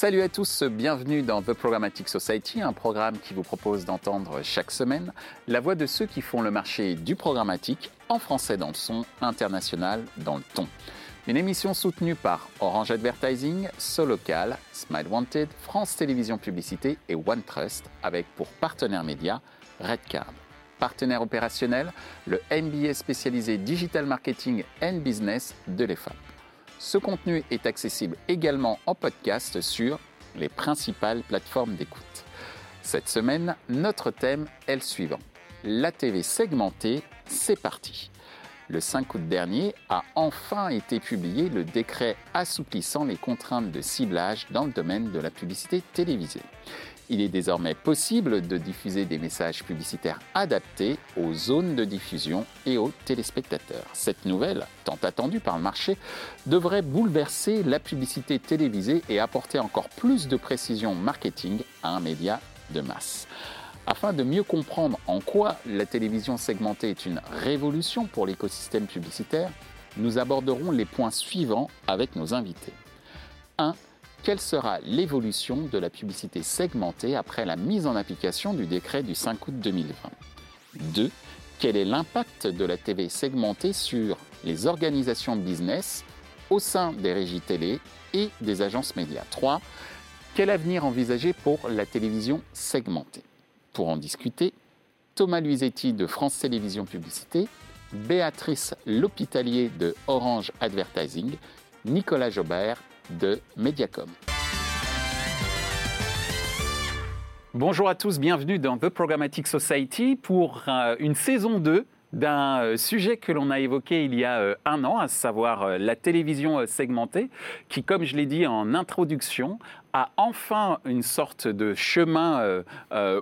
Salut à tous, bienvenue dans The Programmatic Society, un programme qui vous propose d'entendre chaque semaine la voix de ceux qui font le marché du programmatique en français dans le son, international dans le ton. Une émission soutenue par Orange Advertising, Solocal, Smile Wanted, France Télévisions Publicité et OneTrust, avec pour partenaire média Redcard. Partenaire opérationnel, le MBA spécialisé Digital Marketing and Business de l'EFAP. Ce contenu est accessible également en podcast sur les principales plateformes d'écoute. Cette semaine, notre thème est le suivant. La TV segmentée, c'est parti. Le 5 août dernier a enfin été publié le décret assouplissant les contraintes de ciblage dans le domaine de la publicité télévisée. Il est désormais possible de diffuser des messages publicitaires adaptés aux zones de diffusion et aux téléspectateurs. Cette nouvelle, tant attendue par le marché, devrait bouleverser la publicité télévisée et apporter encore plus de précision marketing à un média de masse. Afin de mieux comprendre en quoi la télévision segmentée est une révolution pour l'écosystème publicitaire, nous aborderons les points suivants avec nos invités. 1 quelle sera l'évolution de la publicité segmentée après la mise en application du décret du 5 août 2020 2. Quel est l'impact de la TV segmentée sur les organisations business au sein des régies télé et des agences médias? 3. Quel avenir envisager pour la télévision segmentée? Pour en discuter, Thomas Luisetti de France Télévisions Publicité, Béatrice L'Hôpitalier de Orange Advertising, Nicolas Jobert de Mediacom. Bonjour à tous, bienvenue dans The Programmatic Society pour euh, une saison 2 d'un euh, sujet que l'on a évoqué il y a euh, un an, à savoir la télévision segmentée, qui, comme je l'ai dit en introduction, a enfin une sorte de chemin,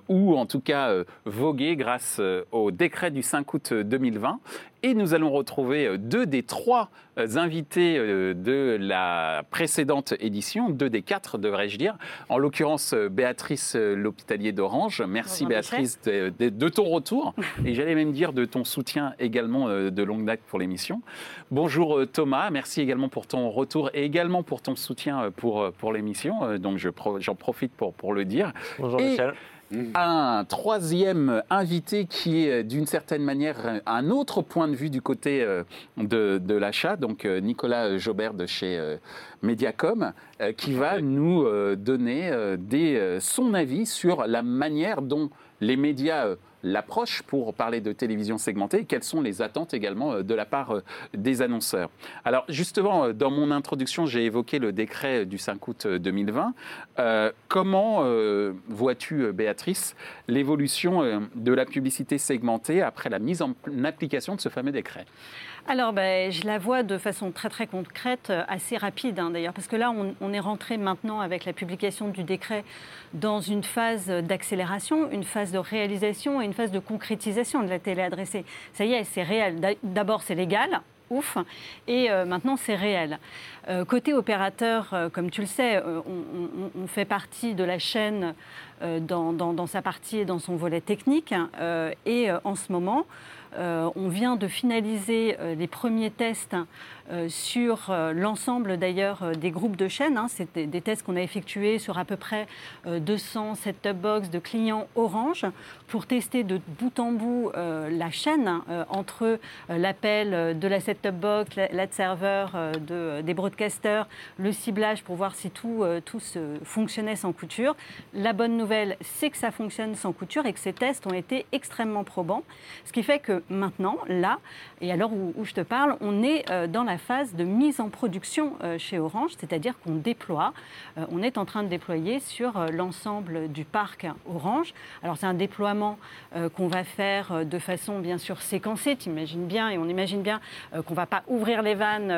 ou en tout cas vogué grâce au décret du 5 août 2020. Et nous allons retrouver deux des trois euh, invités euh, de la précédente édition, deux des quatre devrais-je dire, en l'occurrence euh, Béatrice L'Hôpitalier d'Orange. Merci Béatrice de, ton retour et j'allais même dire de ton soutien également de longue date pour l'émission. Bonjour Thomas, merci également pour ton retour et également pour ton soutien pour, pour l'émission. Donc j'en profite pour, pour le dire. Bonjour Michel. Un troisième invité qui est d'une certaine manière un autre point de vue du côté euh, de, l'achat, donc euh, Nicolas Jobert de chez euh, Mediacom, qui va nous donner son avis sur la manière dont les médias l'approche pour parler de télévision segmentée et quelles sont les attentes également euh, de la part euh, des annonceurs. Alors justement, euh, dans mon introduction, j'ai évoqué le décret du 5 août 2020. comment vois-tu, Béatrice, l'évolution de la publicité segmentée après la mise en application de ce fameux décret? Alors, ben, je la vois de façon très très concrète, assez rapide hein, d'ailleurs, parce que là, on, est rentré maintenant avec la publication du décret dans une phase d'accélération, une phase de réalisation et une phase de concrétisation de la télé adressée. Ça y est, c'est réel. D'abord, c'est légal, ouf, et euh, maintenant c'est réel. Euh, côté opérateur, euh, comme tu le sais, on, fait partie de la chaîne dans, dans, sa partie et dans son volet technique, et en ce moment, on vient de finaliser les premiers tests euh, sur euh, l'ensemble d'ailleurs euh, des groupes de chaînes. Hein. C'est des, tests qu'on a effectués sur à peu près 200 set-top box de clients Orange pour tester de bout en bout la chaîne hein, entre l'appel de la set-top box, l'ad serveur de, des broadcasters, le ciblage pour voir si tout, tout fonctionnait sans couture. La bonne nouvelle, c'est que ça fonctionne sans couture et que ces tests ont été extrêmement probants. Ce qui fait que maintenant, là, et à l'heure où, où, je te parle, on est dans la phase de mise en production euh, chez Orange, c'est-à-dire qu'on déploie, euh, on est en train de déployer sur euh, l'ensemble du parc Orange. Alors c'est un déploiement qu'on va faire de façon bien sûr séquencée, tu imagines bien, et on imagine bien qu'on ne va pas ouvrir les vannes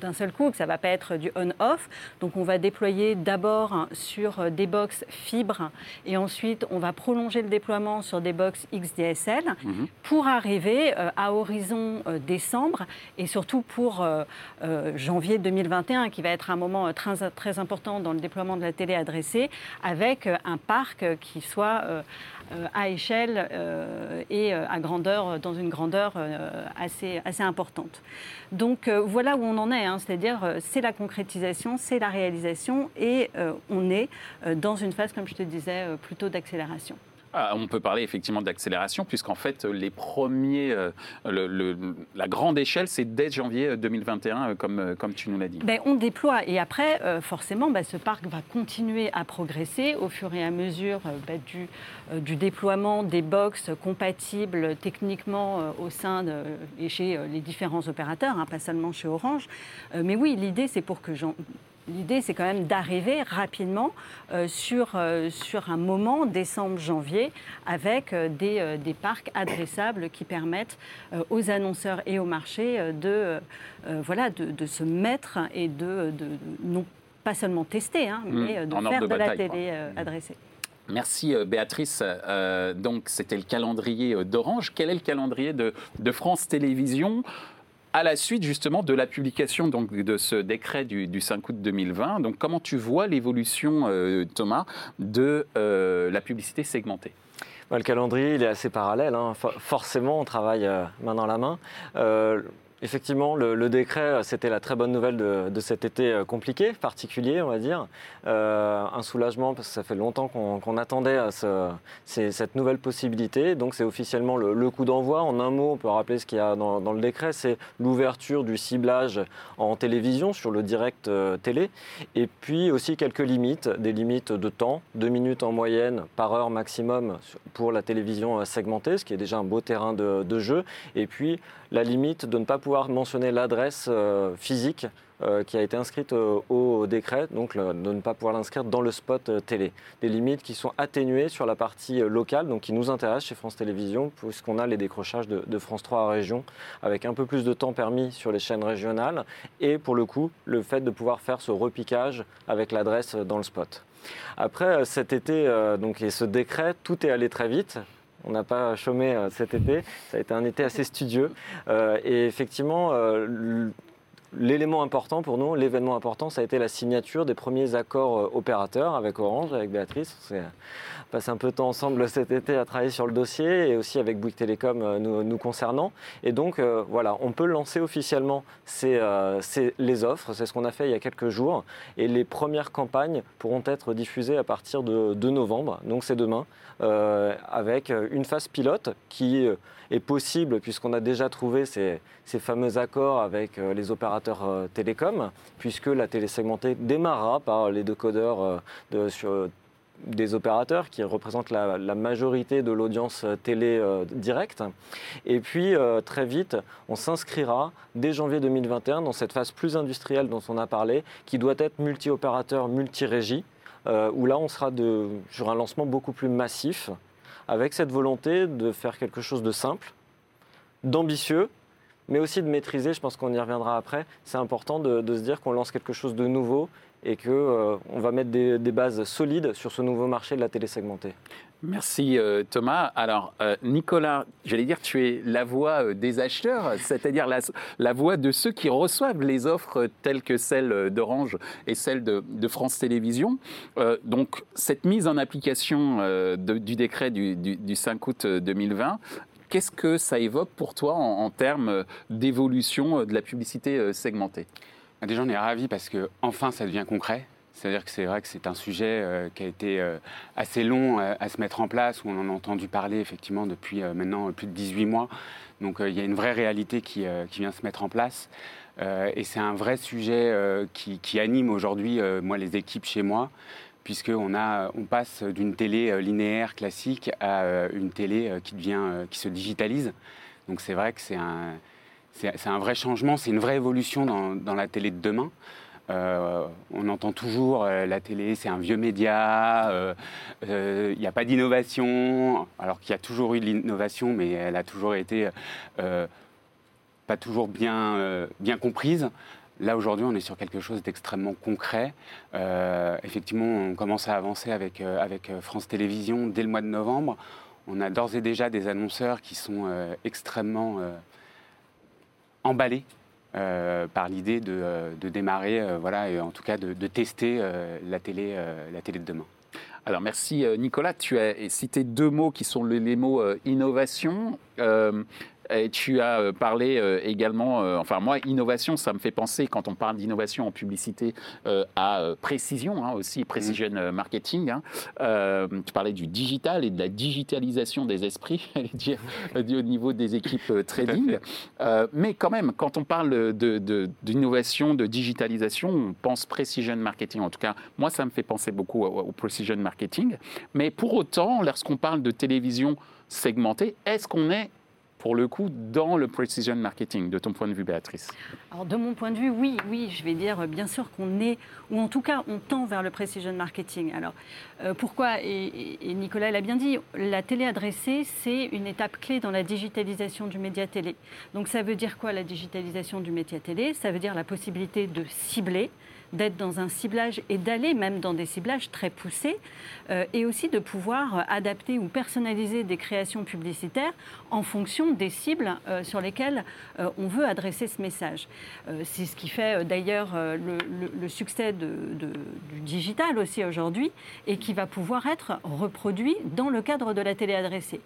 d'un seul coup, que ça ne va pas être du on-off. Donc on va déployer d'abord sur des box fibres et ensuite on va prolonger le déploiement sur des box XDSL mhm. pour arriver à horizon décembre et surtout pour euh, euh, janvier 2021, qui va être un moment euh, très, très important dans le déploiement de la télé adressée, avec un parc qui soit à échelle et à grandeur, dans une grandeur assez, assez importante. Donc voilà où on en est, hein. c'est-à-dire c'est la concrétisation, c'est la réalisation et on est dans une phase, comme je te disais, plutôt d'accélération. Ah, on peut parler effectivement d'accélération, puisqu'en fait, les premiers, euh, la grande échelle, c'est dès janvier 2021, euh, comme, euh, comme tu nous l'as dit. Ben, on déploie et après, forcément, ben, ce parc va continuer à progresser au fur et à mesure ben, du, déploiement des box compatibles techniquement au sein et chez les différents opérateurs, hein, pas seulement chez Orange. mais oui, l'idée, c'est pour que L'idée, c'est quand même d'arriver rapidement euh, sur, euh, sur un moment, décembre-janvier, avec euh, des, des, parcs adressables qui permettent aux annonceurs et au marché de, voilà, de, se mettre et de, non pas seulement tester, hein, mmh. mais de faire de, la télé adressée. Merci Béatrice. donc c'était le calendrier d'Orange. Quel est le calendrier de, de France Télévisions? À la suite justement de la publication de ce décret du, 5 août 2020. Donc comment tu vois l'évolution, euh, Thomas, de euh, la publicité segmentée? Bah, le calendrier, il est assez parallèle. Hein. Forcément, on travaille euh, main dans la main. Effectivement, le, décret, c'était la très bonne nouvelle de, cet été euh, compliqué, particulier, on va dire. Euh, un soulagement parce que ça fait longtemps qu'on attendait cette nouvelle possibilité. Donc c'est officiellement le, coup d'envoi. En un mot, on peut rappeler ce qu'il y a dans, le décret, c'est l'ouverture du ciblage en télévision sur le direct euh, télé. Et puis aussi quelques limites, des limites de temps, deux minutes en moyenne par heure maximum pour la télévision segmentée, ce qui est déjà un beau terrain de, de jeu. Et puis la limite de ne pas pouvoir mentionner l'adresse euh, physique euh, qui a été inscrite euh, au décret, donc de ne pas pouvoir l'inscrire dans le spot télé. Des limites qui sont atténuées sur la partie locale, donc qui nous intéressent chez France Télévisions, puisqu'on a les décrochages de, France 3 à région, avec un peu plus de temps permis sur les chaînes régionales, et pour le coup, le fait de pouvoir faire ce repiquage avec l'adresse dans le spot. Après cet été donc, et ce décret, tout est allé très vite. On n'a pas chômé euh, cet été. Ça a été un été assez studieux. Euh, et effectivement, euh, l'élément important pour nous, l'événement important, ça a été la signature des premiers accords opérateurs avec Orange, avec Béatrice. On s'est passé un peu de temps ensemble cet été à travailler sur le dossier et aussi avec Bouygues Télécom nous, concernant. Et donc, voilà, on peut lancer officiellement les offres. C'est ce qu'on a fait il y a quelques jours. Et les premières campagnes pourront être diffusées à partir de, novembre. Donc, c'est demain. Euh, avec une phase pilote qui euh, est possible puisqu'on a déjà trouvé ces, fameux accords avec euh, les opérateurs télécoms, puisque la télé segmentée démarrera par les deux codeurs des opérateurs qui représentent la, majorité de l'audience télé directe. Et puis très vite, on s'inscrira dès janvier 2021 dans cette phase plus industrielle dont on a parlé, qui doit être multi-opérateur, multi-régie. Euh, où là on sera sur un lancement beaucoup plus massif, avec cette volonté de faire quelque chose de simple, d'ambitieux, mais aussi de maîtriser, je pense qu'on y reviendra après, c'est important de, se dire qu'on lance quelque chose de nouveau et qu'on euh, va mettre des, bases solides sur ce nouveau marché de la télé segmentée. Merci euh, Thomas. Alors euh, Nicolas, j'allais dire tu es la voix des acheteurs, c'est-à-dire la, voix de ceux qui reçoivent les offres telles que celles d'Orange et celles de, France Télévisions. donc cette mise en application du décret du, 5 août 2020, qu'est-ce que ça évoque pour toi en termes d'évolution de la publicité segmentée? Déjà, on est ravis parce que enfin, ça devient concret. C'est-à-dire que c'est vrai que c'est un sujet euh, qui a été euh, assez long euh, à se mettre en place, on en a entendu parler effectivement depuis maintenant plus de 18 mois. Donc il y a une vraie réalité qui, vient se mettre en place. et c'est un vrai sujet qui, anime aujourd'hui les équipes chez moi, puisqu'on on passe d'une télé linéaire classique à une télé qui, devient, qui se digitalise. Donc c'est vrai que c'est un c'est un vrai changement, c'est une vraie évolution dans, la télé de demain. Euh, on entend toujours euh, la télé, c'est un vieux média, il euh, n'y a pas d'innovation, alors qu'il y a toujours eu de l'innovation, mais elle a toujours été pas toujours bien, bien comprise. Là, aujourd'hui, on est sur quelque chose d'extrêmement concret. effectivement, on commence à avancer avec, avec France Télévisions dès le mois de novembre. On a d'ores et déjà des annonceurs qui sont extrêmement emballé euh, par l'idée de, euh, démarrer, euh, voilà, et en tout cas de, tester la, télé, la télé de demain. Alors merci Nicolas, tu as cité deux mots qui sont les mots innovation. Et tu as euh, parlé euh, également, euh, enfin moi, innovation, ça me fait penser, quand on parle d'innovation en publicité, à précision hein, aussi, precision mmh. marketing. Hein. tu parlais du digital et de la digitalisation des esprits, dire, au niveau des équipes trading. mais quand même, quand on parle d'innovation, de, de, digitalisation, on pense precision marketing. En tout cas, moi, ça me fait penser beaucoup au, au precision marketing. Mais pour autant, lorsqu'on parle de télévision segmentée, est-ce qu'on est pour le coup, dans le precision marketing, de ton point de vue, Béatrice Alors, de mon point de vue, oui, oui, je vais dire bien sûr qu'on est, ou en tout cas, on tend vers le precision marketing. Alors, euh, pourquoi et, Nicolas l'a bien dit, la télé adressée, c'est une étape clé dans la digitalisation du média télé. Donc, ça veut dire quoi la digitalisation du média télé? Ça veut dire la possibilité de cibler d'être dans un ciblage et d'aller même dans des ciblages très poussés euh, et aussi de pouvoir adapter ou personnaliser des créations publicitaires en fonction des cibles euh, sur lesquelles euh, on veut adresser ce message. C'est ce qui fait d'ailleurs le, succès du digital aussi aujourd'hui et qui va pouvoir être reproduit dans le cadre de la télé adressée.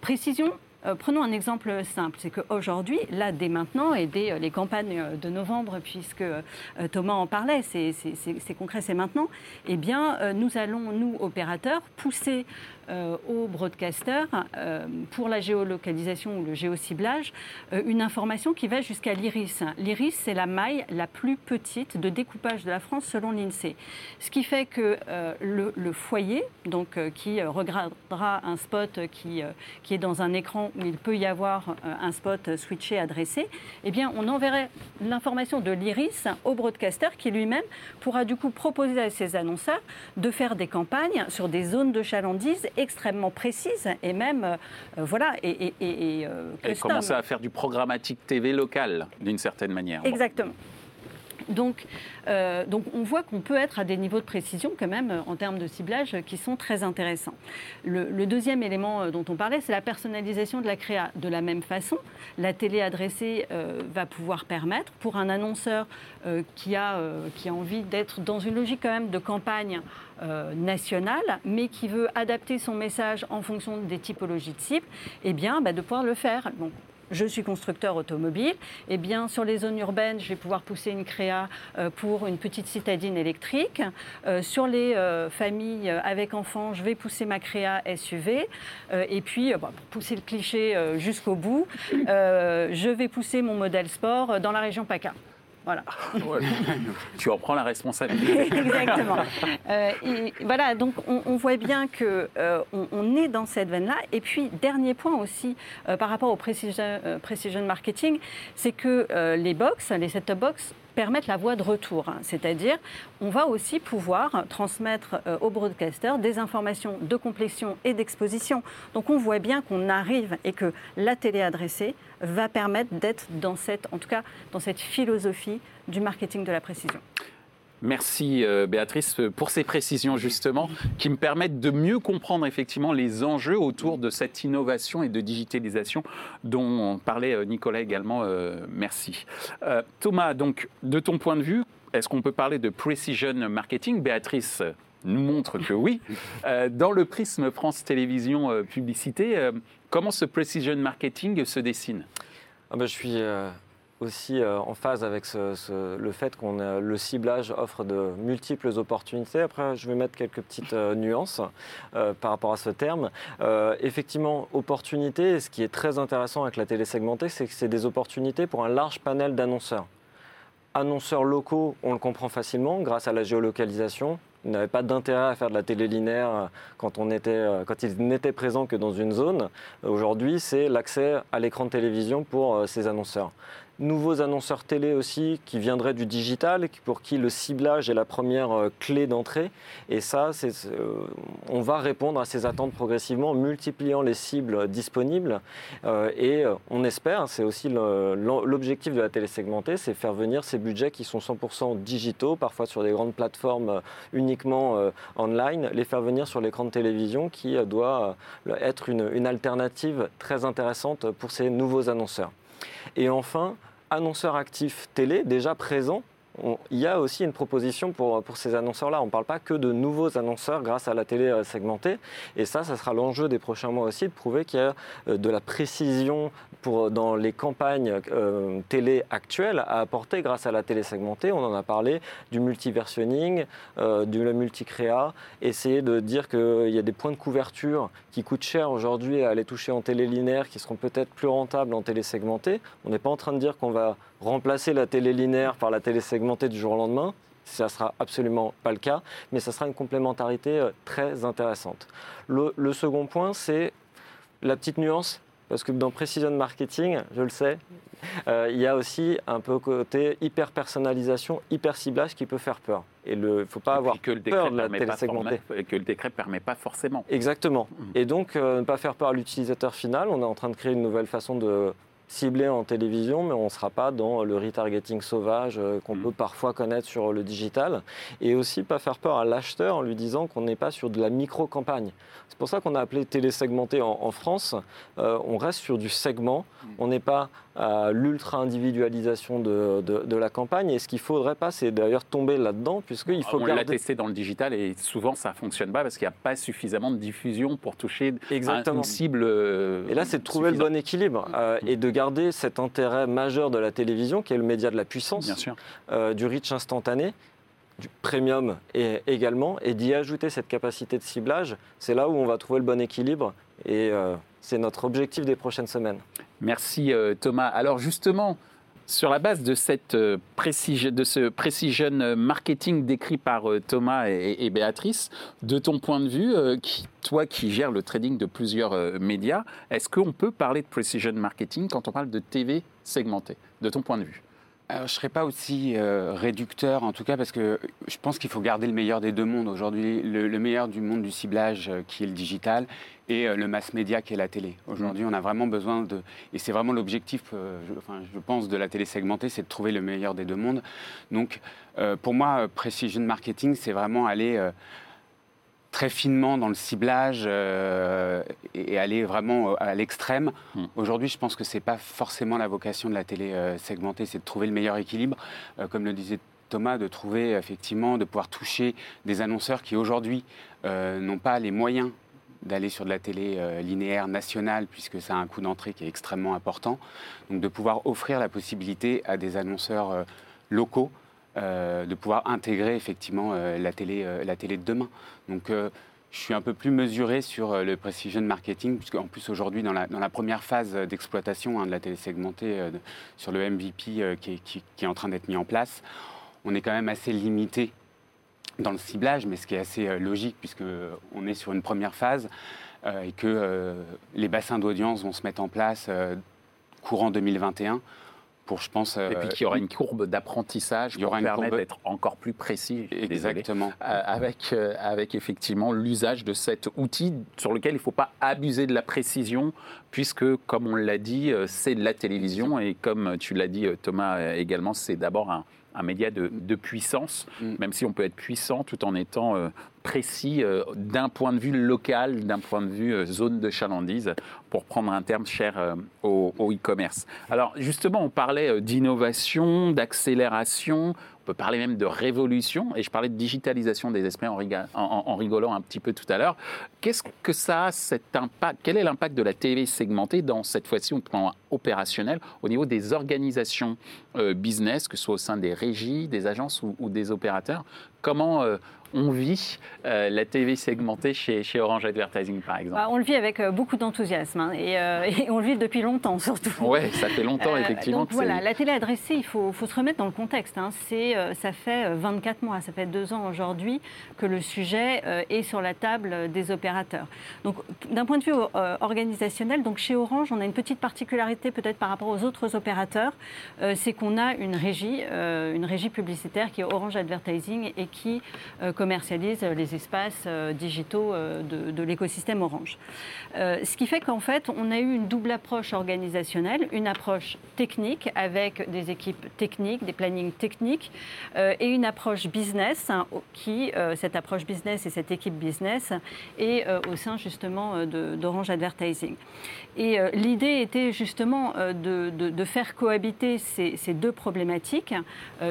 précision, euh, prenons un exemple simple, c'est qu'aujourd'hui, là, dès maintenant, et dès euh, les campagnes euh, de novembre, puisque Thomas en parlait, c'est concret, c'est maintenant, eh bien, nous allons, nous, opérateurs, pousser aux broadcasters euh, pour la géolocalisation ou le géociblage euh, une information qui va jusqu'à l'iris. L'iris, c'est la maille la plus petite de découpage de la France selon l'INSEE. Ce qui fait que le, foyer, donc, qui regardera un spot qui, qui est dans un écran où il peut y avoir un spot switché adressé, eh bien, on enverrait l'information de l'iris au broadcaster qui lui-même pourra du coup proposer à ses annonceurs de faire des campagnes sur des zones de chalandise extrêmement précise et même, euh, voilà, et, et, et, et commencer à faire du programmatique TV local, d'une certaine manière. Exactement. Donc, euh, donc on voit qu'on peut être à des niveaux de précision quand même en termes de ciblage qui sont très intéressants. Le, deuxième élément euh, dont on parlait, c'est la personnalisation de la créa. De la même façon, la télé adressée va pouvoir permettre pour un annonceur qui, a, envie d'être dans une logique quand même de campagne euh, national, mais qui veut adapter son message en fonction des typologies de cibles, eh bien, bah, de pouvoir le faire. Je suis constructeur automobile, eh bien sur les zones urbaines, je vais pouvoir pousser une créa euh, pour une petite citadine électrique. Euh, sur les familles avec enfants, je vais pousser ma créa SUV. et puis, bah, pour pousser le cliché jusqu'au bout, je vais pousser mon modèle sport dans la région PACA. Voilà. tu en prends la responsabilité. Exactement. Euh, et voilà, donc on, voit bien qu'on euh, on est dans cette veine-là. Et puis, dernier point aussi euh, par rapport au precision, precision marketing, c'est que les box, les set-top box, permettre la voie de retour. C'est-à-dire, on va aussi pouvoir transmettre euh, aux broadcasters des informations de complétion et d'exposition. Donc on voit bien qu'on arrive et que la télé adressée va permettre d'être dans cette, en tout cas, dans cette philosophie du marketing de la précision. Merci euh, Béatrice pour ces précisions justement qui me permettent de mieux comprendre effectivement les enjeux autour de cette innovation et de digitalisation dont parlait euh, Nicolas également. Euh, merci. Thomas, donc de ton point de vue, est-ce qu'on peut parler de precision marketing? Béatrice nous montre que oui. dans le prisme France Télévisions Publicité, comment ce precision marketing se dessine? Ah ben, Je suis aussi euh, en phase avec le fait qu'on le ciblage offre de multiples opportunités. Après, je vais mettre quelques petites euh, nuances euh, par rapport à ce terme. effectivement, opportunité, ce qui est très intéressant avec la télé segmentée, c'est que c'est des opportunités pour un large panel d'annonceurs. Annonceurs locaux, on le comprend facilement grâce à la géolocalisation. Ils n'avaient pas d'intérêt à faire de la télé linéaire quand, on quand ils n'étaient présents que dans une zone. Aujourd'hui, c'est l'accès à l'écran de télévision pour ces annonceurs nouveaux annonceurs télé aussi qui viendraient du digital, pour qui le ciblage est la première euh, clé d'entrée. Et ça, euh, on va répondre à ces attentes progressivement en multipliant les cibles disponibles. Euh, et on espère, c'est aussi l'objectif de la télé segmentée, c'est faire venir ces budgets qui sont 100% digitaux, parfois sur des grandes plateformes uniquement online, les faire venir sur l'écran de télévision qui doit être une alternative très intéressante pour ces nouveaux annonceurs. Et enfin, annonceurs actifs télé déjà présents il y a aussi une proposition pour, pour ces annonceurs-là. On ne parle pas que de nouveaux annonceurs grâce à la télé euh, segmentée. Et ça, ça sera l'enjeu des prochains mois aussi, de prouver qu'il y a euh, de la précision pour, dans les campagnes euh, télé actuelles à apporter grâce à la télé segmentée. On en a parlé du multiversionning, euh, du multicréa, essayer de dire qu'il y a des points de couverture qui coûtent cher aujourd'hui à aller toucher en télé linéaire, qui seront peut-être plus rentables en télé segmentée. On n'est pas en train de dire qu'on va remplacer la télé linéaire par la télé segmentée du jour au lendemain. Ça ne sera absolument pas le cas, mais ça sera une complémentarité euh, très intéressante. Le, le second point, c'est la petite nuance parce que dans Precision Marketing, je le sais, euh, il y a aussi un peu côté hyper personnalisation, hyper ciblage qui peut faire peur. Et il ne faut pas avoir que le peur de la. Que le décret ne permet pas forcément. Exactement. Mmh. Et donc, euh, ne pas faire peur à l'utilisateur final. On est en train de créer une nouvelle façon de ciblé en télévision, mais on ne sera pas dans le retargeting sauvage euh, qu'on mm. peut parfois connaître sur le digital. Et aussi pas faire peur à l'acheteur en lui disant qu'on n'est pas sur de la micro-campagne. C'est pour ça qu'on a appelé télé-segmenté en, France. Euh, on reste sur du segment. Mm. On n'est pas à l'ultra-individualisation de, de, la campagne. Et ce qu'il ne faudrait pas, c'est d'ailleurs tomber là-dedans, puisqu'il faut On l'a testé dans le digital et souvent ça ne fonctionne pas parce qu'il n'y a pas suffisamment de diffusion pour toucher Exactement. une cible. et là, c'est de trouver le bon équilibre mm. et de garder cet intérêt majeur de la télévision, qui est le média de la puissance, euh, du reach instantané, du premium et également, et d'y ajouter cette capacité de ciblage, c'est là où on va trouver le bon équilibre et euh, c'est notre objectif des prochaines semaines. Merci euh, Thomas. Alors justement, sur la base de, cette, euh, de ce precision marketing décrit par Thomas et, Béatrice, de ton point de vue, toi qui gères le trading de plusieurs médias, est-ce qu'on peut parler de precision marketing quand on parle de TV segmentée, de ton point de vue? Je ne serais pas aussi euh, réducteur, en tout cas, parce que je pense qu'il faut garder le meilleur des deux mondes. Aujourd'hui, le, meilleur du monde du ciblage, euh, qui est le digital, et euh, le mass média, qui est la télé. Aujourd'hui, on a vraiment besoin de... Et c'est vraiment l'objectif, je, enfin, je pense, de la télé segmentée, c'est de trouver le meilleur des deux mondes. Donc, pour moi, Precision Marketing, c'est vraiment aller très finement dans le ciblage euh, et aller vraiment euh, à l'extrême. Hmm. Aujourd'hui, je pense que ce n'est pas forcément la vocation de la télé euh, segmentée, c'est de trouver le meilleur équilibre, comme le disait Thomas, de trouver effectivement, de pouvoir toucher des annonceurs qui aujourd'hui n'ont pas les moyens d'aller sur de la télé linéaire nationale, puisque ça a un coût d'entrée qui est extrêmement important. Donc de pouvoir offrir la possibilité à des annonceurs locaux euh, de pouvoir intégrer effectivement euh, la, télé, euh, la télé de demain. Donc je suis un peu plus mesuré sur le precision marketing, puisqu'en plus aujourd'hui, dans la, dans la, première phase d'exploitation hein, de la télé segmentée, sur le MVP qui, qui, est en train d'être mis en place, on est quand même assez limité dans le ciblage, mais ce qui est assez logique, puisqu'on est sur une première phase et que les bassins d'audience vont se mettre en place courant 2021 je pense. et puis qu'il y aura une courbe d'apprentissage pour permettre d'être encore plus précis. Exactement. Euh, avec, euh, avec effectivement l'usage de cet outil sur lequel il ne faut pas abuser de la précision, puisque, comme on l'a dit, euh, c'est de la télévision et comme tu l'as dit, Thomas, également, c'est d'abord un, un média de, puissance, mm. même si on peut être puissant tout en étant euh, précis euh, d'un point de vue local, d'un point de vue euh, zone de chalandise, pour prendre un terme cher au e-commerce. Alors justement, on parlait d'innovation, d'accélération, peut parler même de révolution, et je parlais de digitalisation des esprits en, rigolant un petit peu tout à l'heure. Qu'est-ce que ça a cet impact Quel est l'impact de la TV segmentée dans cette fois-ci au plan opérationnel au niveau des organisations euh, business, que ce soit au sein des régies, des agences ou, ou des opérateurs? Comment euh, on vit euh, la TV segmentée chez, chez, Orange Advertising, par exemple bah, On le vit avec euh, beaucoup d'enthousiasme hein, et, on le vit depuis longtemps, surtout. Oui, ça fait longtemps, effectivement. donc voilà, la télé adressée, il faut, faut, se remettre dans le contexte. Hein. ça fait 24 mois, ça fait deux ans aujourd'hui que le sujet est sur la table des opérateurs. Donc, d'un point de vue organisationnel, donc chez Orange, on a une petite particularité peut-être par rapport aux autres opérateurs, c'est qu'on a une régie, une régie publicitaire qui est Orange Advertising et qui commercialise les espaces digitaux de, l'écosystème Orange. ce qui fait qu'en fait, on a eu une double approche organisationnelle, une approche technique avec des équipes techniques, des plannings techniques, et une approche business, hein, qui, cette approche business et cette équipe business, est au sein justement d'Orange Advertising. Et l'idée était justement de, de, faire cohabiter ces, ces deux problématiques,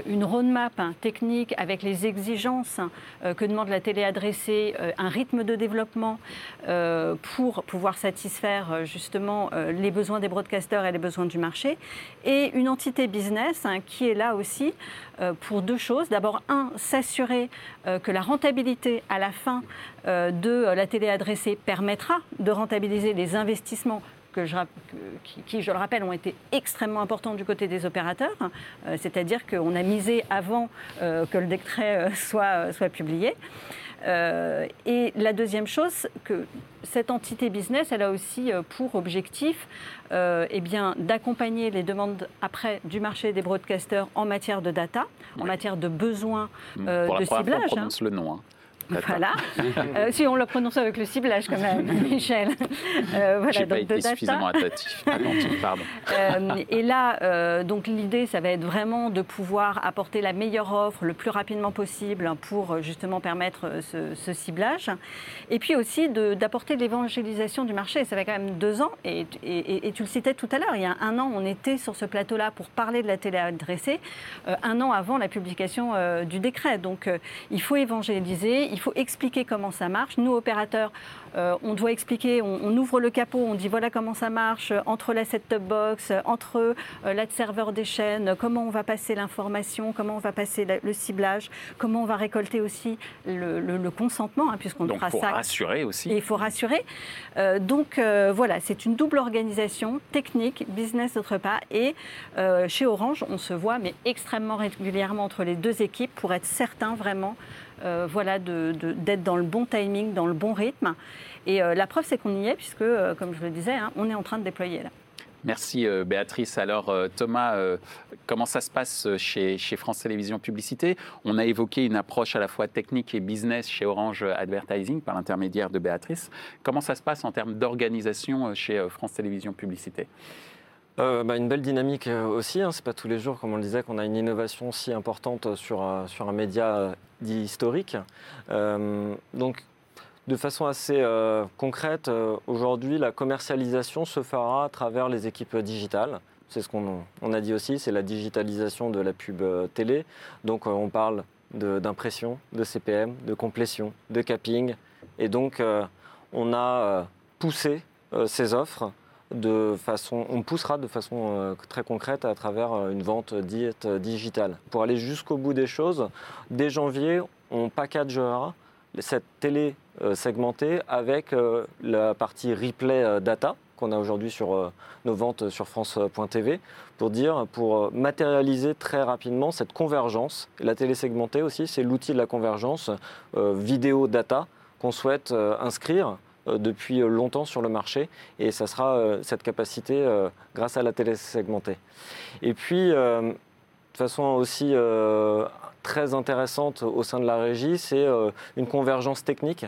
une roadmap hein, technique avec les exigences euh, que demande la télé adressée, euh, un rythme de développement euh, pour pouvoir satisfaire justement les besoins des broadcasters et les besoins du marché, et une entité business hein, qui est là aussi pour deux choses. D'abord, un, s'assurer que la rentabilité à la fin de la télé adressée permettra de rentabiliser les investissements qui, je le rappelle, ont été extrêmement importants du côté des opérateurs. Euh, c'est-à-dire qu'on a misé avant euh, que le décret euh, soit, soit publié. et la deuxième chose, que cette entité business, elle a aussi pour objectif eh bien, d'accompagner les demandes après du marché des broadcasters en matière de data, en matière de besoins de ciblage. on prononce le nom. Hein. Voilà. Euh, si on le prononce avec le ciblage quand même, Michel. Euh, voilà, donc pas été suffisamment attentif. pardon. Euh, et là, euh, donc l'idée, ça va être vraiment de pouvoir apporter la meilleure offre le plus rapidement possible pour justement permettre ce, ciblage. Et puis aussi d'apporter l'évangélisation du marché. Ça fait quand même deux ans, et, et, tu le citais tout à l'heure, il y a un an, on était sur ce plateau-là pour parler de la télé adressée, un an avant la publication du décret. Donc il faut évangéliser, il faut expliquer comment ça marche. Nous, opérateurs, euh, on doit expliquer, on, ouvre le capot, on dit voilà comment ça marche euh, entre la set-top box, euh, entre la serveur des chaînes, comment on va passer l'information, comment on va passer le ciblage, comment on va récolter aussi le, consentement, hein, puisqu'on fera ça. Il faut rassurer aussi. il faut rassurer. donc voilà, c'est une double organisation, technique, business d'autre part. Et chez Orange, on se voit, mais extrêmement régulièrement entre les deux équipes pour être certain vraiment euh, voilà, d'être dans le bon timing, dans le bon rythme. Et euh, la preuve, c'est qu'on y est, puisque, euh, comme je le disais, hein, on est en train de déployer là. Merci Béatrice. Alors Thomas, comment ça se passe chez, chez, France Télévisions Publicité? On a évoqué une approche à la fois technique et business chez Orange Advertising par l'intermédiaire de Béatrice. Comment ça se passe en termes d'organisation chez France Télévisions Publicité? Bah, une belle dynamique aussi. Hein. C'est pas tous les jours, comme on le disait, qu'on a une innovation si importante sur, sur un média dit historique. Euh, donc, de façon assez euh, concrète, euh, aujourd'hui, la commercialisation se fera à travers les équipes digitales. C'est ce qu'on on a dit aussi, c'est la digitalisation de la pub télé. Donc, on parle d'impression, de, CPM, de complétion, de capping. Et donc, on a poussé ces offres on poussera de façon euh, très concrète à travers euh, une vente dite euh, digitale. Pour aller jusqu'au bout des choses, dès janvier, on packagera cette télé segmentée avec la partie replay data qu'on a aujourd'hui sur nos ventes sur France.tv pour dire, pour matérialiser très rapidement cette convergence. La télé segmentée aussi, c'est l'outil de la convergence vidéo data qu'on souhaite inscrire depuis longtemps sur le marché et ça sera euh, cette capacité euh, grâce à la télé segmentée. Et puis, de façon aussi très intéressante au sein de la régie, c'est une convergence technique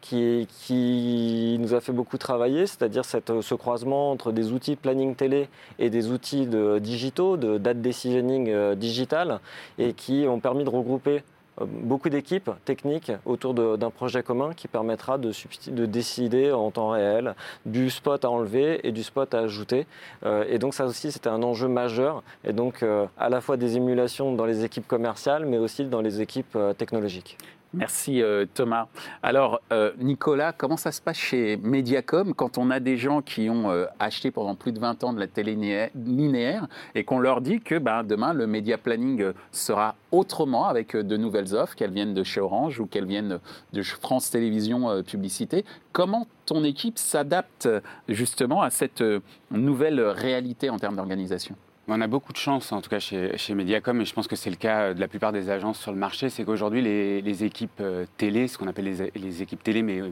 qui, qui, nous a fait beaucoup travailler, c'est-à-dire ce croisement entre des outils de planning télé et des outils de, digitaux, de date decisioning digital, et qui ont permis de regrouper euh, beaucoup d'équipes techniques autour d'un projet commun qui permettra de, de, décider en temps réel du spot à enlever et du spot à ajouter. Euh, et donc ça aussi, c'était un enjeu majeur. Et donc euh, à la fois des émulations dans les équipes commerciales, mais aussi dans les équipes technologiques. Merci euh, Thomas. Alors euh, Nicolas, comment ça se passe chez Mediacom quand on a des gens qui ont euh, acheté pendant plus de 20 ans de la télé linéaire et qu'on leur dit que ben, demain le média planning sera autrement avec de nouvelles offres, qu'elles viennent de chez Orange ou qu'elles viennent de France Télévisions Publicité? Comment ton équipe s'adapte justement à cette nouvelle réalité en termes d'organisation? On a beaucoup de chance, en tout cas chez, Mediacom, et je pense que c'est le cas de la plupart des agences sur le marché, c'est qu'aujourd'hui, les, équipes euh, télé, ce qu'on appelle les, équipes télé, mais euh,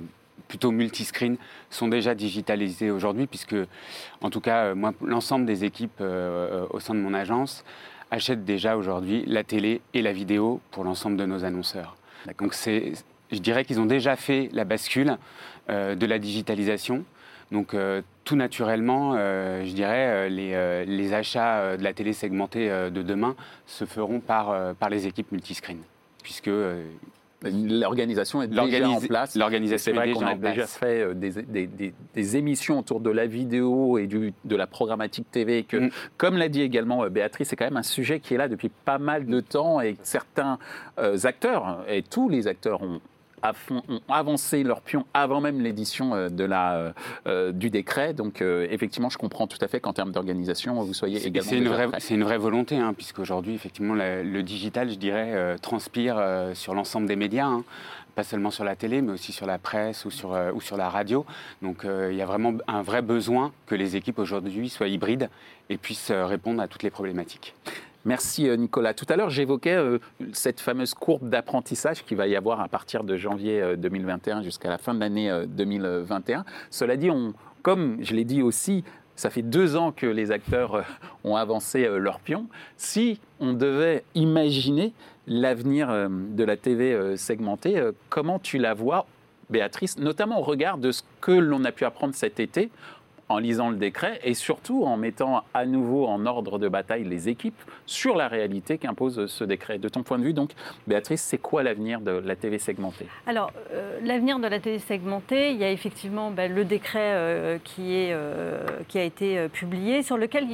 plutôt multiscreen, sont déjà digitalisées aujourd'hui, puisque, en tout cas, l'ensemble des équipes euh, au sein de mon agence achètent déjà aujourd'hui la télé et la vidéo pour l'ensemble de nos annonceurs. Donc c'est, je dirais qu'ils ont déjà fait la bascule de la digitalisation. Donc tout naturellement, je dirais, les, les, achats de la télé segmentée de demain se feront par, par les équipes multiscreen, puisque L'organisation est déjà en place. L'organisation C'est vrai qu'on a déjà fait euh, des, émissions autour de la vidéo et du, de la programmatique TV. Que, mm. Comme l'a dit également euh, Béatrice, c'est quand même un sujet qui est là depuis pas mal de temps et certains euh, acteurs, et tous les acteurs ont ont avancé leur pion avant même l'édition euh, de la, euh, euh, du décret. Donc effectivement, je comprends tout à fait qu'en termes d'organisation, vous soyez également. C'est une, vraie, c'est une vraie volonté, hein, puisqu'aujourd'hui, effectivement, le digital, je dirais, transpire sur l'ensemble des médias. Hein. pas seulement sur la télé, mais aussi sur la presse ou sur, ou sur la radio. Donc il y a vraiment un vrai besoin que les équipes aujourd'hui soient hybrides et puissent répondre à toutes les problématiques. Merci euh, Nicolas. Tout à l'heure, j'évoquais euh, cette fameuse courbe d'apprentissage qui va y avoir à partir de janvier 2021 euh, jusqu'à la fin de l'année 2021. Cela dit, comme je l'ai dit aussi, ça fait deux ans que les acteurs ont avancé leur pion. Si on devait imaginer l'avenir de la TV segmentée, comment tu la vois, Béatrice, notamment au regard de ce que l'on a pu apprendre cet été en lisant le décret et surtout en mettant à nouveau en ordre de bataille les équipes sur la réalité qu'impose ce décret. De ton point de vue, donc, Béatrice, c'est quoi l'avenir de la TV segmentée? Alors, euh, l'avenir de la TV segmentée, il y a effectivement ben, le décret euh, euh, qui a été publié, sur lequel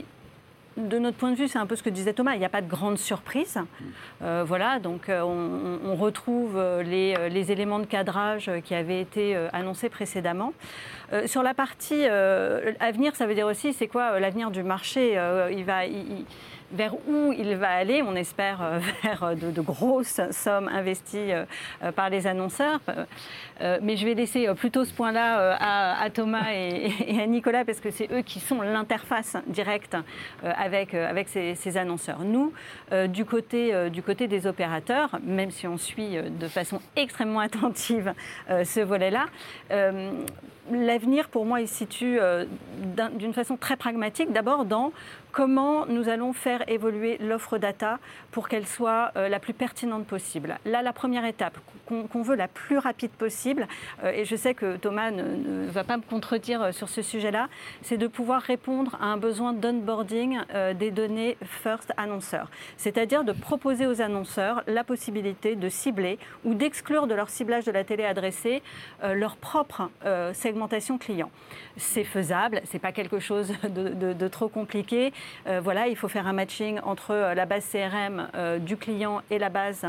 de notre point de vue, c'est un peu ce que disait Thomas, il n'y a pas de grande surprise. Euh, voilà, donc euh, on, retrouve euh, les, éléments de cadrage qui avaient été annoncés précédemment. sur la partie avenir, ça veut dire aussi, c'est quoi l'avenir du marché il va, vers où il va aller. On espère euh, vers euh, de, grosses sommes investies euh, par les annonceurs. mais je vais laisser plutôt ce point-là à, Thomas et, à Nicolas parce que c'est eux qui sont l'interface directe avec, avec ces, annonceurs. Nous, du, côté, du côté des opérateurs, même si on suit de façon extrêmement attentive ce volet-là, l'avenir, pour moi, il se situe d'une façon très pragmatique. D'abord dans comment nous allons faire évoluer l'offre data pour qu'elle soit euh, la plus pertinente possible. Là, la première étape, qu'on veut la plus rapide possible, euh, et je sais que Thomas ne, va pas me contredire euh, sur ce sujet-là, c'est de pouvoir répondre à un besoin d'onboarding des données first annonceurs. C'est-à-dire de proposer aux annonceurs la possibilité de cibler ou d'exclure de leur ciblage de la télé adressée leur propre client. C'est faisable, c'est pas quelque chose de trop compliqué. Euh, voilà, il faut faire un matching entre euh, la base CRM euh, du client et la base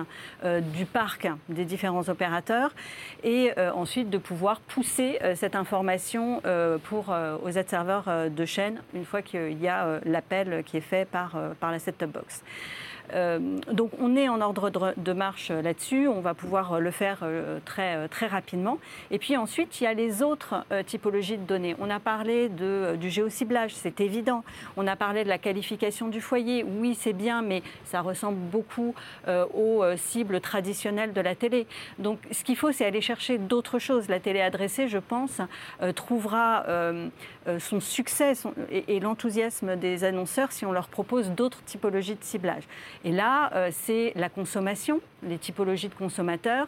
du parc des différents opérateurs, et ensuite de pouvoir pousser cette information pour, aux ad-serveurs de chaîne une fois qu'il y a l'appel qui est fait par, par la set-top box. Euh, donc on est en ordre de, marche là-dessus, on va pouvoir le faire euh, très, euh, très rapidement. Et puis ensuite, il y a les autres typologies de données. On a parlé de, du géociblage, c'est évident. On a parlé de la qualification du foyer. Oui, c'est bien, mais ça ressemble beaucoup aux cibles traditionnelles de la télé. Donc ce qu'il faut, c'est aller chercher d'autres choses. La télé adressée, je pense, trouvera son succès et l'enthousiasme des annonceurs si on leur propose d'autres typologies de ciblage. Et là, euh, c'est la consommation, les typologies de consommateurs,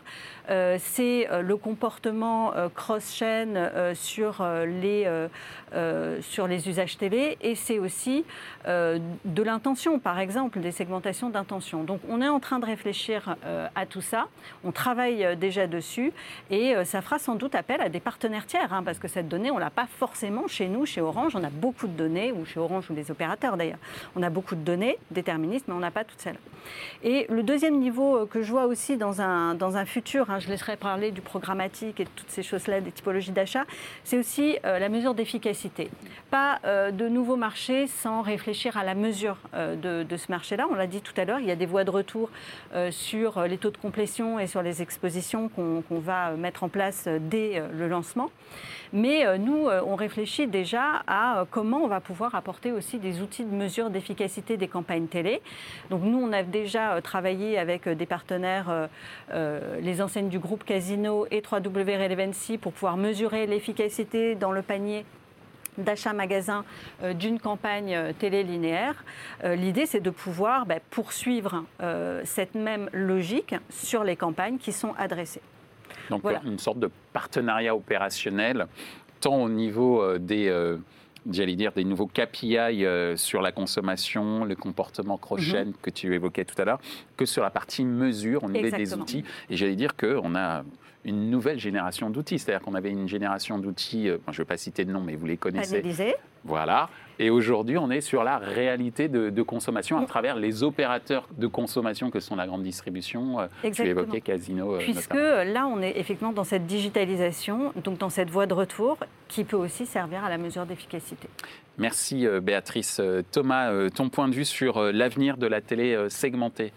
euh, c'est euh, le comportement cross-chain sur, les, sur les usages télé, et c'est aussi de l'intention, par exemple, des segmentations d'intention. Donc on est en train de réfléchir à tout ça, on travaille déjà dessus, et ça fera sans doute appel à des partenaires tiers, hein, parce que cette donnée, on ne l'a pas forcément chez nous, chez Orange, on a beaucoup de données, ou chez Orange ou les opérateurs d'ailleurs, on a beaucoup de données déterministes, mais on n'a pas toutes celles et le deuxième niveau euh, que je vois aussi dans un, dans un futur, hein, je laisserai parler du programmatique et de toutes ces choses-là, des typologies d'achat, c'est aussi euh, la mesure d'efficacité. Pas euh, de nouveaux marchés sans réfléchir à la mesure de, de, ce marché-là. On l'a dit tout à l'heure, il y a des voies de retour sur les taux de complétion et sur les expositions qu'on va mettre en place dès le lancement. Mais euh, nous, euh, on réfléchit déjà à euh, comment on va pouvoir apporter aussi des outils de mesure d'efficacité des campagnes télé. Donc nous, on a déjà travaillé avec des partenaires, les enseignes du groupe Casino et 3W Relevancy pour pouvoir mesurer l'efficacité dans le panier d'achat magasin d'une campagne télé linéaire. L'idée, c'est de pouvoir bah, poursuivre cette même logique sur les campagnes qui sont adressées. Donc une sorte de partenariat opérationnel, tant au niveau euh, des euh, j'allais dire, des nouveaux KPI euh, sur la consommation, le comportement cross-chain mhm. que tu évoquais tout à l'heure, que sur la partie mesure au niveau des outils. Et j'allais dire qu'on a une nouvelle génération d'outils. C'est-à-dire qu'on avait une génération d'outils, je ne vais pas citer de nom, mais vous les connaissez. Voilà. Et aujourd'hui, on est sur la réalité de, consommation à travers les opérateurs de consommation que sont la grande distribution. Euh, tu évoquais Casino. Euh, Puisque là, on est effectivement dans cette digitalisation, donc dans cette voie de retour qui peut aussi servir à la mesure d'efficacité. Merci euh, Béatrice. Thomas, ton point de vue sur l'avenir de la télé segmentée?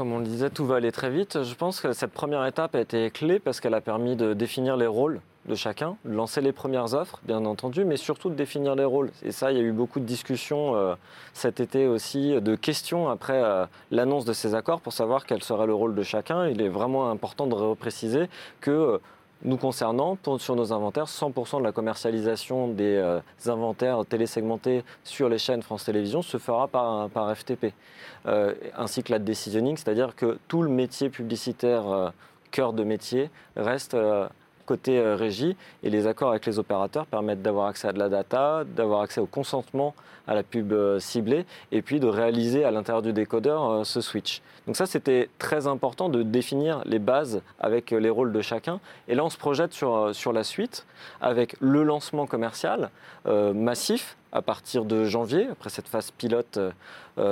Comme on le disait, tout va aller très vite. Je pense que cette première étape a été clé parce qu'elle a permis de définir les rôles de chacun, de lancer les premières offres, bien entendu, mais surtout de définir les rôles. Et ça, il y a eu beaucoup de discussions euh, cet été aussi, de questions après euh, l'annonce de ces accords pour savoir quel serait le rôle de chacun. Il est vraiment important de repréciser que euh, nous concernant, sur nos inventaires, 100% de la commercialisation des inventaires télésegmentés sur les chaînes France Télévisions se fera par, FTP, ainsi que la decisioning, c'est-à-dire que tout le métier publicitaire, cœur de métier, reste côté euh, régie. Et les accords avec les opérateurs permettent d'avoir accès à de la data, d'avoir accès au consentement à la pub euh, ciblée, et puis de réaliser à l'intérieur du décodeur euh, ce switch. Donc ça, c'était très important de définir les bases avec les rôles de chacun. Et là, on se projette sur, sur la suite avec le lancement commercial massif à partir de janvier, après cette phase pilote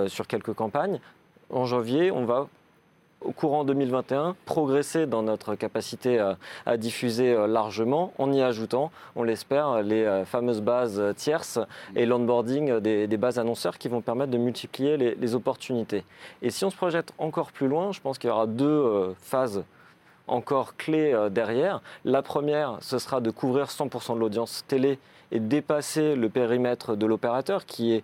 sur quelques campagnes. En janvier, on va au courant 2021, progresser dans notre capacité à, diffuser euh, largement en y ajoutant, on l'espère, les euh, fameuses bases tierces et l'onboarding des, bases annonceurs qui vont permettre de multiplier les, opportunités. Et si on se projette encore plus loin, je pense qu'il y aura deux euh, phases encore clés derrière. La première, ce sera de couvrir 100% de l'audience télé et dépasser le périmètre de l'opérateur qui est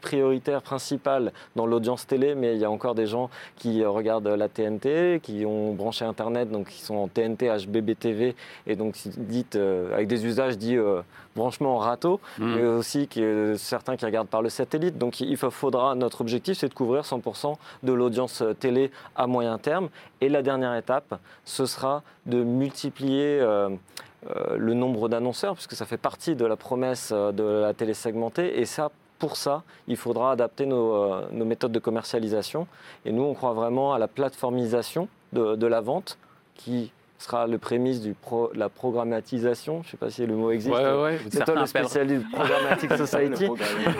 prioritaire, principal dans l'audience télé, mais il y a encore des gens qui euh, regardent la TNT, qui ont branché Internet, donc qui sont en TNT, HBB TV, et donc dites, euh, avec des usages dits euh, branchement en râteau, mmh. mais aussi certains qui regardent par le satellite. Donc il faudra, notre objectif, c'est de couvrir 100% de l'audience télé à moyen terme. Et la dernière étape, ce sera de multiplier euh, le nombre d'annonceurs, puisque ça fait partie de la promesse euh, de la télé segmentée. Et ça, pour ça, il faudra adapter euh, nos, méthodes de commercialisation. Et nous, on croit vraiment à la plateformisation de, la vente, qui sera le prémisse de la programmatisation. Je ne sais pas si le mot existe. c'est toi le spécialiste de Programmatic Society.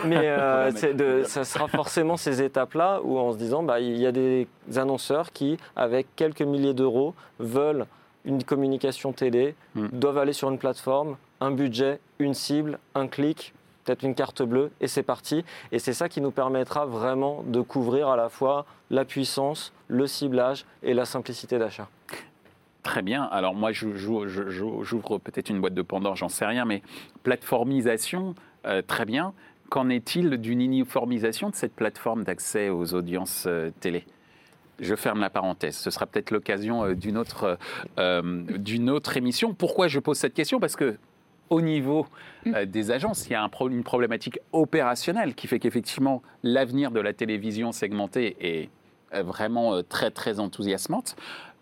Mais ça sera forcément ces étapes-là où en se disant, bah, il y a des annonceurs qui, avec quelques milliers d'euros, veulent une communication télé, hmm. doivent aller sur une plateforme, un budget, une cible, un clic, peut-être une carte bleue, et c'est parti. Et c'est ça qui nous permettra vraiment de couvrir à la fois la puissance, le ciblage et la simplicité d'achat. Très bien. Alors moi, j'ouvre peut-être une boîte de Pandore, j'en sais rien, mais plateformisation, euh, très bien. Qu'en est-il d'une uniformisation de cette plateforme d'accès aux audiences euh, télé? Je ferme la parenthèse. Ce sera peut-être l'occasion euh, d'une autre, euh, d'une autre émission. Pourquoi je pose cette question? Parce que au niveau euh, des agences, il y a un une problématique opérationnelle qui fait qu'effectivement, l'avenir de la télévision segmentée est vraiment très, très enthousiasmante.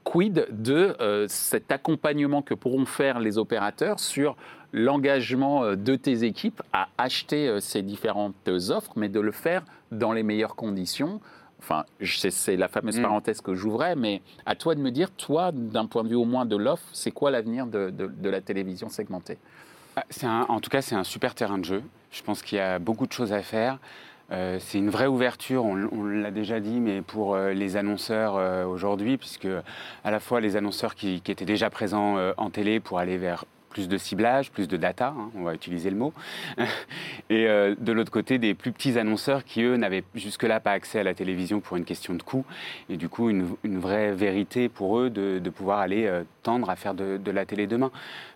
Quid de cet accompagnement que pourront faire les opérateurs sur l'engagement de tes équipes à acheter ces différentes offres, mais de le faire dans les meilleures conditions Enfin, c'est la fameuse mm. parenthèse que j'ouvrais, mais à toi de me dire, toi, d'un point de vue au moins de l'offre, c'est quoi l'avenir de, la télévision segmentée? Ah, En tout cas, c'est un super terrain de jeu. Je pense qu'il y a beaucoup de choses à faire. Euh, c'est une vraie ouverture, on, l'a déjà dit, mais pour euh, les annonceurs euh, aujourd'hui, puisque à la fois les annonceurs qui, qui étaient déjà présents en télé pour aller vers plus de ciblage, plus de data, hein, on va utiliser le mot. Et euh, de l'autre côté, des plus petits annonceurs qui, eux, n'avaient jusque-là pas accès à la télévision pour une question de coût. Et du coup, une, vraie vérité pour eux de, pouvoir aller euh, tendre à faire de, la télé demain.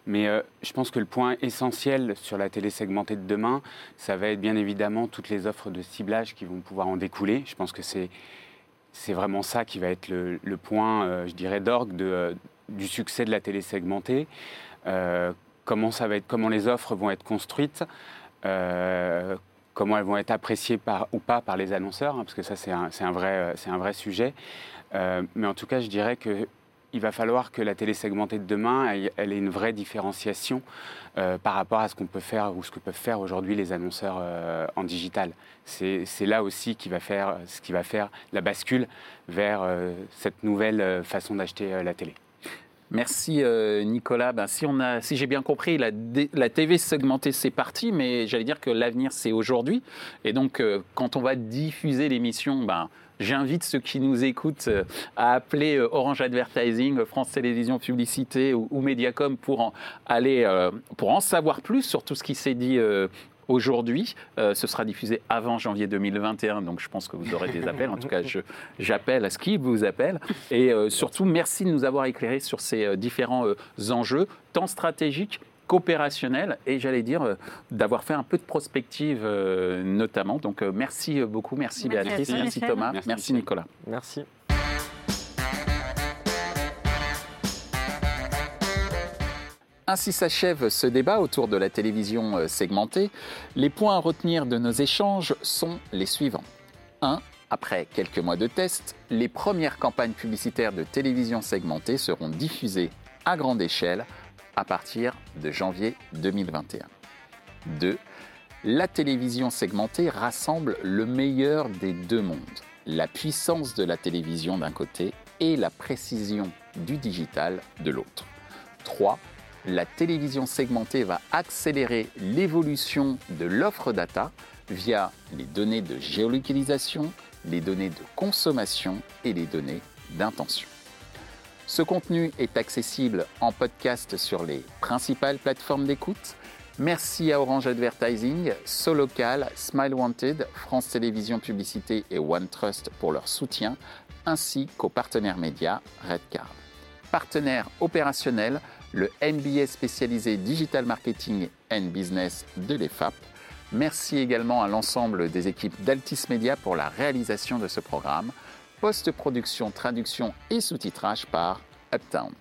Mais euh, je pense que le point essentiel sur la télé segmentée de demain, ça va être bien évidemment toutes les offres de ciblage qui vont pouvoir en découler. Je pense que c'est vraiment ça qui va être le point, je dirais, d'orgue du succès de la télé segmentée. Euh, comment, les offres vont être construites, comment elles vont être appréciées par, ou pas par les annonceurs, hein, parce que ça c'est un, un, vrai, sujet. mais en tout cas, je dirais que il va falloir que la télé segmentée de demain, elle, ait une vraie différenciation euh, par rapport à ce qu'on peut faire ou ce que peuvent faire aujourd'hui les annonceurs euh, en digital. C'est là aussi qui va faire, ce qui va faire la bascule vers euh, cette nouvelle façon d'acheter la télé. Merci Nicolas. Ben, si, si j'ai bien compris, la, TV segmentée c'est parti, mais j'allais dire que l'avenir c'est aujourd'hui. Et donc quand on va diffuser l'émission, ben, J'invite ceux qui nous écoutent euh, à appeler euh, Orange Advertising, France Télévisions Publicité ou, Mediacom pour aller, euh, pour en savoir plus sur tout ce qui s'est dit aujourd'hui. ce sera diffusé avant janvier 2021, donc je pense que vous aurez des appels. En tout cas, j'appelle à ce qui vous appelle. Et surtout, merci de nous avoir éclairés sur ces différents enjeux, tant stratégiques coopérationnel et j'allais dire euh, d'avoir fait un peu de prospective euh, notamment. Donc euh, merci beaucoup, merci, Béatrice, merci, Thomas, merci, Nicolas. Merci. Ainsi s'achève ce débat autour de la télévision segmentée. Les points à retenir de nos échanges sont les suivants. 1. Après quelques mois de tests, les premières campagnes publicitaires de télévision segmentée seront diffusées à grande échelle à partir de janvier 2021. 2. La télévision segmentée rassemble le meilleur des deux mondes, la puissance de la télévision d'un côté et la précision du digital de l'autre. 3. La télévision segmentée va accélérer l'évolution de l'offre data via les données de géolocalisation, les données de consommation et les données d'intention. Ce contenu est accessible en podcast sur les principales plateformes d'écoute. Merci à Orange Advertising, Solocal, Smile Wanted, France Télévisions Publicité et OneTrust pour leur soutien, ainsi qu'aux partenaires médias Redcard. Partenaire opérationnel, le MBA spécialisé Digital Marketing and Business de l'EFAP. Merci également à l'ensemble des équipes d'Altis Media pour la réalisation de ce programme post-production, traduction et sous-titrage par Uptown.